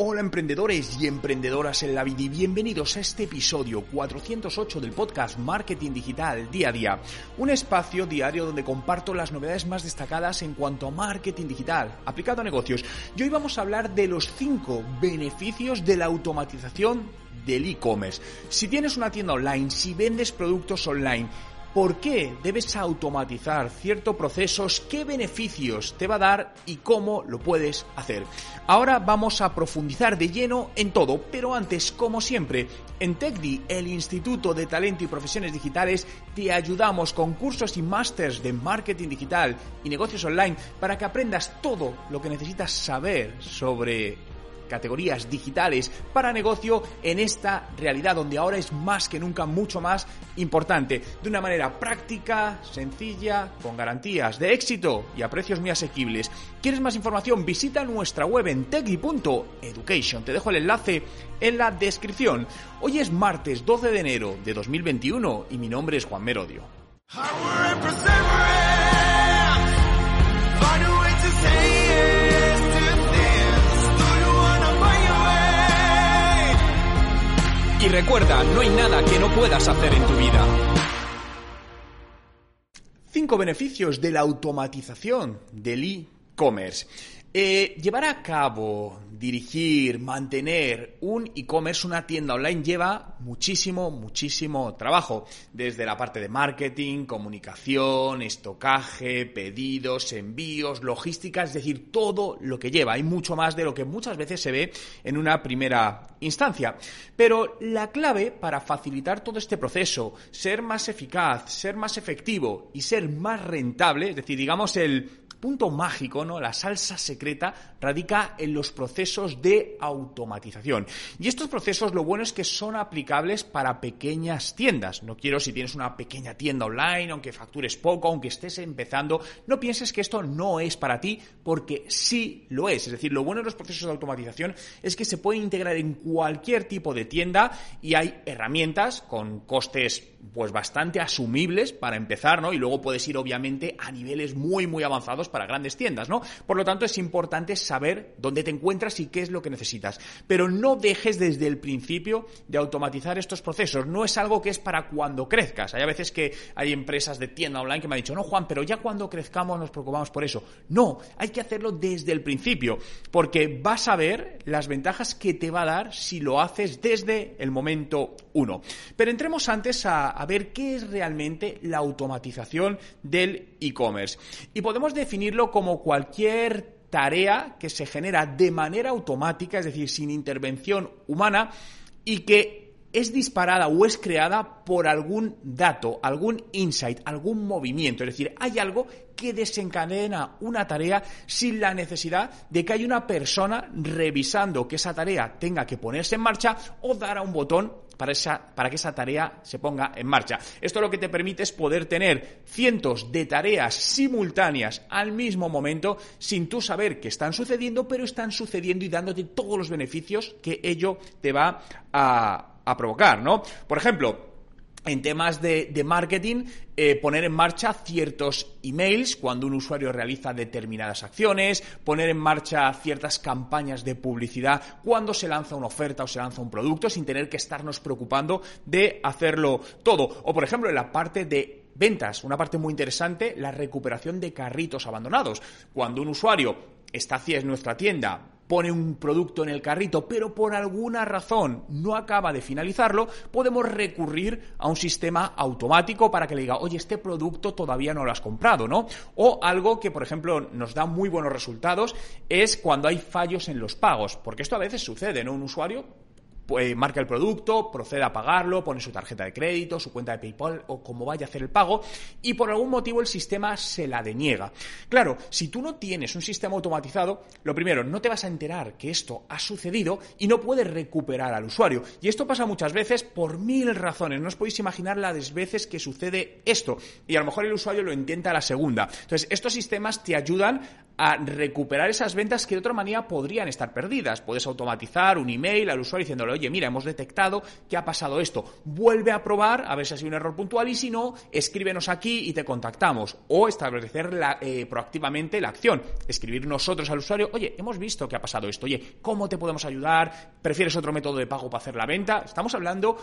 Hola emprendedores y emprendedoras en la vida y bienvenidos a este episodio 408 del podcast Marketing Digital Día a Día, un espacio diario donde comparto las novedades más destacadas en cuanto a marketing digital aplicado a negocios. Y hoy vamos a hablar de los 5 beneficios de la automatización del e-commerce. Si tienes una tienda online, si vendes productos online, ¿Por qué debes automatizar ciertos procesos? ¿Qué beneficios te va a dar y cómo lo puedes hacer? Ahora vamos a profundizar de lleno en todo, pero antes, como siempre, en TechDi, el Instituto de Talento y Profesiones Digitales, te ayudamos con cursos y másters de marketing digital y negocios online para que aprendas todo lo que necesitas saber sobre categorías digitales para negocio en esta realidad donde ahora es más que nunca mucho más importante, de una manera práctica, sencilla, con garantías de éxito y a precios muy asequibles. ¿Quieres más información? Visita nuestra web en techy.education. Te dejo el enlace en la descripción. Hoy es martes 12 de enero de 2021 y mi nombre es Juan Merodio. Y recuerda, no hay nada que no puedas hacer en tu vida. Cinco beneficios de la automatización del e-commerce. Eh, llevar a cabo, dirigir, mantener un e-commerce, una tienda online, lleva muchísimo, muchísimo trabajo. Desde la parte de marketing, comunicación, estocaje, pedidos, envíos, logística, es decir, todo lo que lleva. Hay mucho más de lo que muchas veces se ve en una primera instancia. Pero la clave para facilitar todo este proceso, ser más eficaz, ser más efectivo y ser más rentable, es decir, digamos el punto mágico, ¿no? La salsa secreta radica en los procesos de automatización. Y estos procesos lo bueno es que son aplicables para pequeñas tiendas. No quiero si tienes una pequeña tienda online, aunque factures poco, aunque estés empezando, no pienses que esto no es para ti porque sí lo es. Es decir, lo bueno de los procesos de automatización es que se pueden integrar en cualquier tipo de tienda y hay herramientas con costes pues bastante asumibles para empezar, ¿no? Y luego puedes ir obviamente a niveles muy muy avanzados para grandes tiendas, ¿no? Por lo tanto es importante saber dónde te encuentras y qué es lo que necesitas, pero no dejes desde el principio de automatizar estos procesos, no es algo que es para cuando crezcas. Hay a veces que hay empresas de tienda online que me han dicho, "No, Juan, pero ya cuando crezcamos nos preocupamos por eso." No, hay que hacerlo desde el principio, porque vas a ver las ventajas que te va a dar si lo haces desde el momento uno. Pero entremos antes a a, ver qué es realmente la automatización del e-commerce. Y podemos definirlo como cualquier tarea que se genera de manera automática, es decir, sin intervención humana, y que es disparada o es creada por algún dato, algún insight, algún movimiento. Es decir, hay algo que desencadena una tarea sin la necesidad de que haya una persona revisando que esa tarea tenga que ponerse en marcha o dar a un botón para, esa, para que esa tarea se ponga en marcha. Esto lo que te permite es poder tener cientos de tareas simultáneas al mismo momento sin tú saber que están sucediendo, pero están sucediendo y dándote todos los beneficios que ello te va a, a provocar, ¿no? Por ejemplo, en temas de, marketing, eh, poner en marcha ciertos emails cuando un usuario realiza determinadas acciones, poner en marcha ciertas campañas de publicidad cuando se lanza una oferta o se lanza un producto sin tener que estarnos preocupando de hacerlo todo. O, por ejemplo, en la parte de ventas, una parte muy interesante, la recuperación de carritos abandonados. Cuando un usuario está en nuestra tienda, pone un producto en el carrito, pero por alguna razón no acaba de finalizarlo, podemos recurrir a un sistema automático para que le diga, oye, este producto todavía no lo has comprado, ¿no? O algo que, por ejemplo, nos da muy buenos resultados es cuando hay fallos en los pagos, porque esto a veces sucede, ¿no? Un usuario pues, marca el producto, procede a pagarlo, pone su tarjeta de crédito, su cuenta de PayPal o como vaya a hacer el pago y por algún motivo el sistema se la deniega. Claro, si tú no tienes un sistema automatizado, lo primero, no te vas a enterar que esto ha sucedido y no puedes recuperar al usuario. Y esto pasa muchas veces por mil razones. No os podéis imaginar las veces que sucede esto. Y a lo mejor el usuario lo intenta a la segunda. Entonces, estos sistemas te ayudan a recuperar esas ventas que de otra manera podrían estar perdidas. Puedes automatizar un email al usuario diciéndole, oye, mira, hemos detectado que ha pasado esto. Vuelve a probar a ver si ha sido un error puntual y si no, escríbenos aquí y te contactamos. O establecer eh, proactivamente la acción. Escribir nosotros al usuario, oye, hemos visto que ha pasado esto. Oye, ¿cómo te podemos ayudar? ¿Prefieres otro método de pago para hacer la venta? Estamos hablando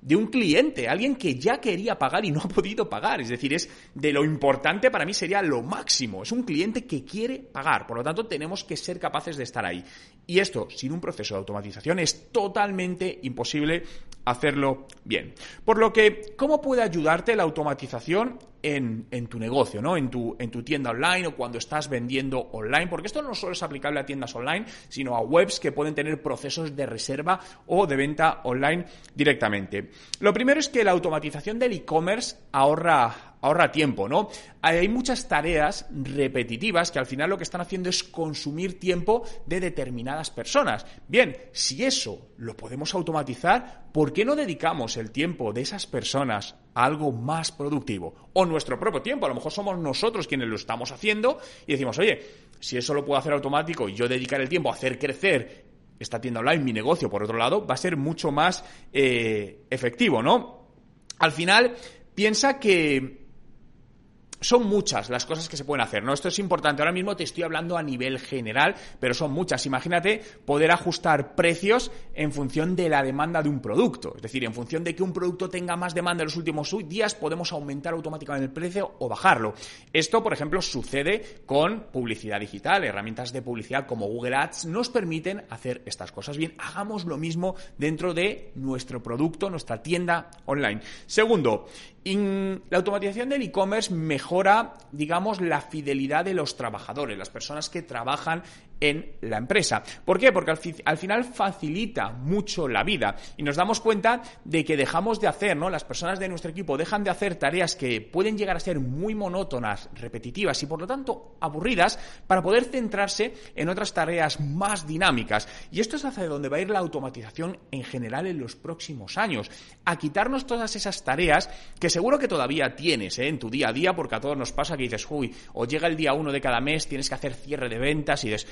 de un cliente, alguien que ya quería pagar y no ha podido pagar. Es decir, es de lo importante para mí sería lo máximo. Es un cliente que quiere pagar. Por lo tanto, tenemos que ser capaces de estar ahí. Y esto, sin un proceso de automatización, es totalmente imposible hacerlo bien. Por lo que, ¿cómo puede ayudarte la automatización en, tu negocio, ¿no? En tu, en tu tienda online o cuando estás vendiendo online, porque esto no solo es aplicable a tiendas online, sino a webs que pueden tener procesos de reserva o de venta online directamente. Lo primero es que la automatización del e-commerce ahorra ahorra tiempo, ¿no? Hay muchas tareas repetitivas que al final lo que están haciendo es consumir tiempo de determinadas personas. Bien, si eso lo podemos automatizar, ¿por qué no dedicamos el tiempo de esas personas a algo más productivo? O nuestro propio tiempo, a lo mejor somos nosotros quienes lo estamos haciendo y decimos, oye, si eso lo puedo hacer automático y yo dedicar el tiempo a hacer crecer esta tienda online, mi negocio, por otro lado, va a ser mucho más eh, efectivo, ¿no? Al final, piensa que son muchas las cosas que se pueden hacer, ¿no? Esto es importante. Ahora mismo te estoy hablando a nivel general, pero son muchas. Imagínate poder ajustar precios en función de la demanda de un producto. Es decir, en función de que un producto tenga más demanda en los últimos días, podemos aumentar automáticamente el precio o bajarlo. Esto, por ejemplo, sucede con publicidad digital. Herramientas de publicidad como Google Ads nos permiten hacer estas cosas. Bien, hagamos lo mismo dentro de nuestro producto, nuestra tienda online. Segundo, la automatización del e-commerce mejora, digamos, la fidelidad de los trabajadores, las personas que trabajan en la empresa. ¿Por qué? Porque al, final facilita mucho la vida y nos damos cuenta de que dejamos de hacer, ¿no? Las personas de nuestro equipo dejan de hacer tareas que pueden llegar a ser muy monótonas, repetitivas y por lo tanto aburridas para poder centrarse en otras tareas más dinámicas. Y esto es hacia donde va a ir la automatización en general en los próximos años, a quitarnos todas esas tareas que seguro que todavía tienes ¿eh? en tu día a día, porque a todos nos pasa que dices, uy, o llega el día uno de cada mes, tienes que hacer cierre de ventas y dices,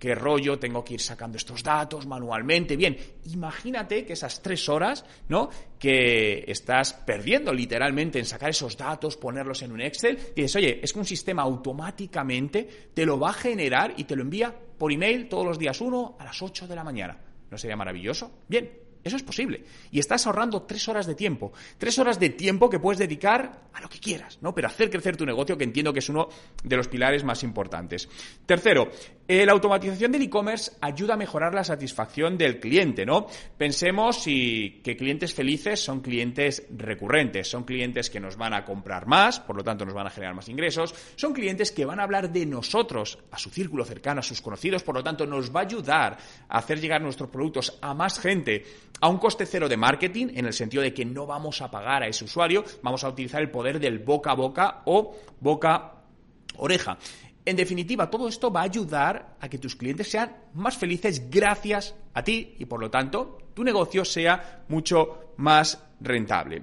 qué rollo, tengo que ir sacando estos datos manualmente. Bien, imagínate que esas tres horas, ¿no? Que estás perdiendo literalmente en sacar esos datos, ponerlos en un Excel, y dices, oye, es que un sistema automáticamente te lo va a generar y te lo envía por email todos los días uno a las 8 de la mañana. ¿No sería maravilloso? Bien, eso es posible. Y estás ahorrando tres horas de tiempo. Tres horas de tiempo que puedes dedicar a lo que quieras, ¿no? Pero hacer crecer tu negocio, que entiendo que es uno de los pilares más importantes. Tercero, eh, la automatización del e-commerce ayuda a mejorar la satisfacción del cliente, ¿no? Pensemos si que clientes felices son clientes recurrentes, son clientes que nos van a comprar más, por lo tanto nos van a generar más ingresos, son clientes que van a hablar de nosotros a su círculo cercano, a sus conocidos, por lo tanto nos va a ayudar a hacer llegar nuestros productos a más gente a un coste cero de marketing, en el sentido de que no vamos a pagar a ese usuario, vamos a utilizar el poder del boca a boca o boca oreja. En definitiva, todo esto va a ayudar a que tus clientes sean más felices gracias a ti y por lo tanto tu negocio sea mucho más rentable.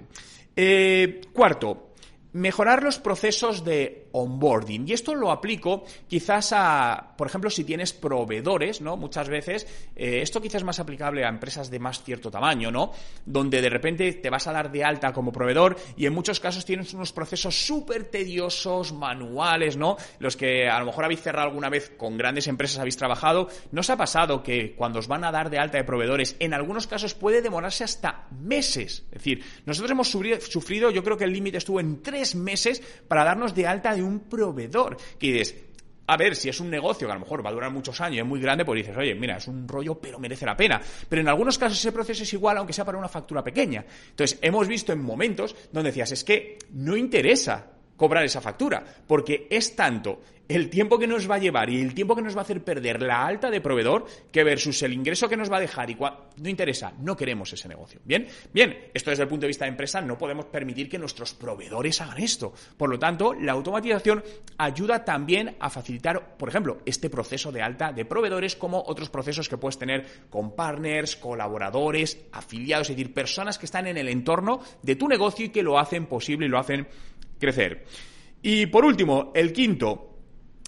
Eh, cuarto, mejorar los procesos de onboarding. Y esto lo aplico quizás a, por ejemplo, si tienes proveedores, ¿no? Muchas veces, eh, esto quizás es más aplicable a empresas de más cierto tamaño, ¿no? Donde de repente te vas a dar de alta como proveedor y en muchos casos tienes unos procesos súper tediosos, manuales, ¿no? Los que a lo mejor habéis cerrado alguna vez con grandes empresas, habéis trabajado. ¿No os ha pasado que cuando os van a dar de alta de proveedores, en algunos casos puede demorarse hasta meses? Es decir, nosotros hemos sufrido, yo creo que el límite estuvo en tres meses para darnos de alta de un proveedor. Que dices, a ver, si es un negocio que a lo mejor va a durar muchos años, es muy grande, pues dices, oye, mira, es un rollo, pero merece la pena. Pero en algunos casos ese proceso es igual, aunque sea para una factura pequeña. Entonces, hemos visto en momentos donde decías, es que no interesa cobrar esa factura, porque es tanto el tiempo que nos va a llevar y el tiempo que nos va a hacer perder la alta de proveedor que versus el ingreso que nos va a dejar y no interesa, no queremos ese negocio. Bien, bien, esto desde el punto de vista de empresa no podemos permitir que nuestros proveedores hagan esto. Por lo tanto, la automatización ayuda también a facilitar, por ejemplo, este proceso de alta de proveedores como otros procesos que puedes tener con partners, colaboradores, afiliados, es decir, personas que están en el entorno de tu negocio y que lo hacen posible y lo hacen crecer. Y por último, el quinto,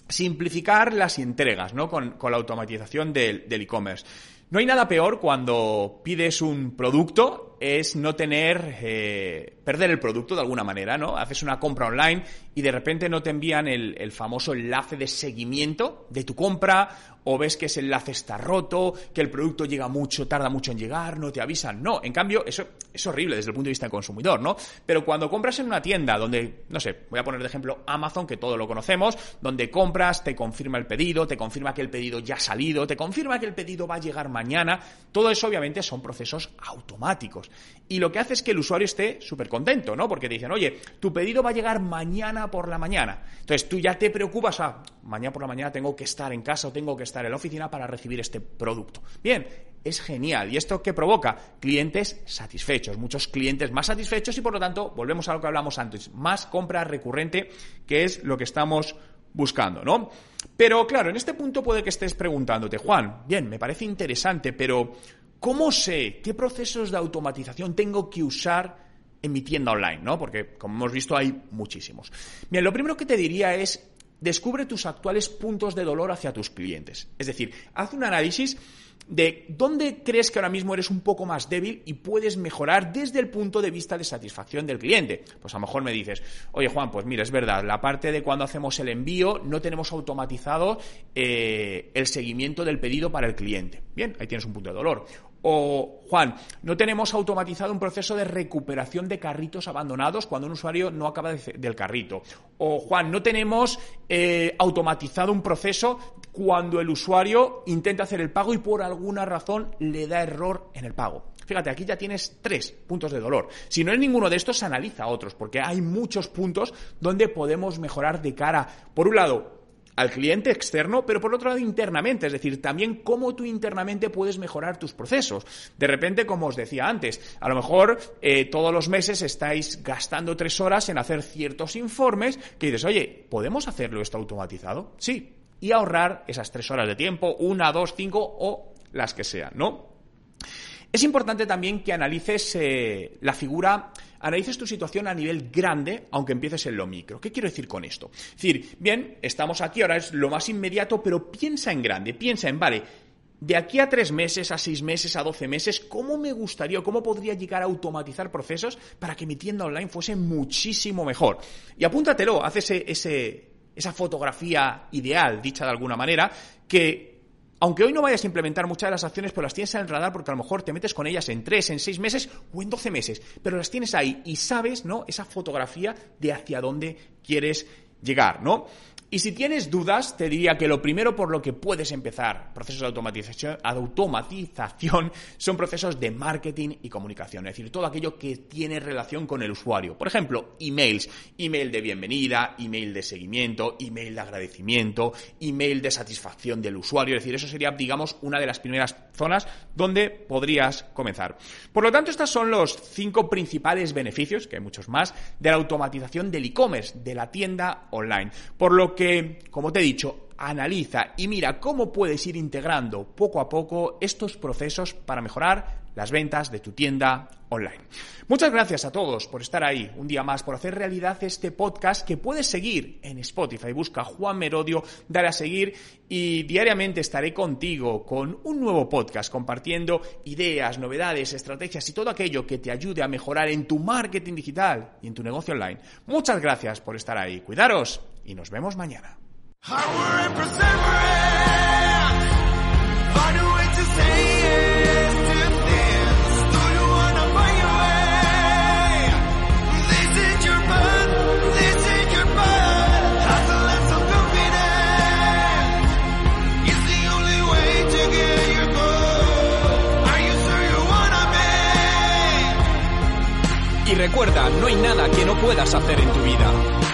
simplificar las entregas, ¿no? Con, la automatización del e-commerce. no hay nada peor cuando pides un producto, es no tener, eh, perder el producto de alguna manera, ¿no? Haces una compra online y de repente no te envían el, el famoso enlace de seguimiento de tu compra o ves que ese enlace está roto, que el producto llega mucho, tarda mucho en llegar, no te avisan. No, en cambio, eso es horrible desde el punto de vista del consumidor, ¿no? Pero cuando compras en una tienda donde, no sé, voy a poner de ejemplo Amazon, que todo lo conocemos, donde compras, te confirma el pedido, te confirma que el pedido ya ha salido, te confirma que el pedido va a llegar mañana, todo eso obviamente son procesos automáticos. Y lo que hace es que el usuario esté súper contento, ¿no? Porque te dicen, oye, tu pedido va a llegar mañana por la mañana. Entonces tú ya te preocupas, ah, mañana por la mañana tengo que estar en casa o tengo que estar en la oficina para recibir este producto. Bien, es genial. ¿Y esto qué provoca? Clientes satisfechos, muchos clientes más satisfechos y por lo tanto, volvemos a lo que hablamos antes, más compra recurrente, que es lo que estamos buscando, ¿no? Pero claro, en este punto puede que estés preguntándote, Juan, bien, me parece interesante, pero ¿cómo sé qué procesos de automatización tengo que usar en mi tienda online, ¿no? Porque, como hemos visto, hay muchísimos. Bien, lo primero que te diría es descubre tus actuales puntos de dolor hacia tus clientes. Es decir, haz un análisis de dónde crees que ahora mismo eres un poco más débil y puedes mejorar desde el punto de vista de satisfacción del cliente. Pues a lo mejor me dices, oye Juan, pues mira, es verdad, la parte de cuando hacemos el envío no tenemos automatizado eh, el seguimiento del pedido para el cliente. Bien, ahí tienes un punto de dolor. O, Juan, no tenemos automatizado un proceso de recuperación de carritos abandonados cuando un usuario no acaba del carrito. O, Juan, no tenemos eh, automatizado un proceso cuando el usuario intenta hacer el pago y por alguna razón le da error en el pago. Fíjate, aquí ya tienes tres puntos de dolor. Si no es ninguno de estos, analiza otros, porque hay muchos puntos donde podemos mejorar de cara, por un lado, al cliente externo, pero por otro lado internamente, es decir, también cómo tú internamente puedes mejorar tus procesos. De repente, como os decía antes, a lo mejor eh, todos los meses estáis gastando tres horas en hacer ciertos informes que dices, oye, ¿podemos hacerlo esto automatizado? Sí. Y ahorrar esas tres horas de tiempo, una, dos, cinco o las que sean, ¿no? Es importante también que analices eh, la figura, analices tu situación a nivel grande, aunque empieces en lo micro. ¿Qué quiero decir con esto? Es decir, bien, estamos aquí, ahora es lo más inmediato, pero piensa en grande, piensa en, vale, de aquí a tres meses, a seis meses, a doce meses, ¿cómo me gustaría, cómo podría llegar a automatizar procesos para que mi tienda online fuese muchísimo mejor? Y apúntatelo, haz ese, esa fotografía ideal, dicha de alguna manera, que aunque hoy no vayas a implementar muchas de las acciones, pues las tienes en el radar porque a lo mejor te metes con ellas en tres, en seis meses o en doce meses, pero las tienes ahí y sabes, ¿no? Esa fotografía de hacia dónde quieres llegar, ¿no? Y si tienes dudas, te diría que lo primero por lo que puedes empezar procesos de automatización, automatización son procesos de marketing y comunicación, es decir, todo aquello que tiene relación con el usuario. Por ejemplo, emails, email de bienvenida, email de seguimiento, email de agradecimiento, email de satisfacción del usuario, es decir, eso sería, digamos, una de las primeras zonas donde podrías comenzar. Por lo tanto, estos son los cinco principales beneficios, que hay muchos más, de la automatización del e-commerce, de la tienda online. Por lo que, como te he dicho, analiza y mira cómo puedes ir integrando poco a poco estos procesos para mejorar las ventas de tu tienda online. Muchas gracias a todos por estar ahí un día más, por hacer realidad este podcast que puedes seguir en Spotify. Busca Juan Merodio, dale a seguir y diariamente estaré contigo con un nuevo podcast compartiendo ideas, novedades, estrategias y todo aquello que te ayude a mejorar en tu marketing digital y en tu negocio online. Muchas gracias por estar ahí. Cuidaros y nos vemos mañana. Y recuerda, no hay nada que no puedas hacer en tu vida.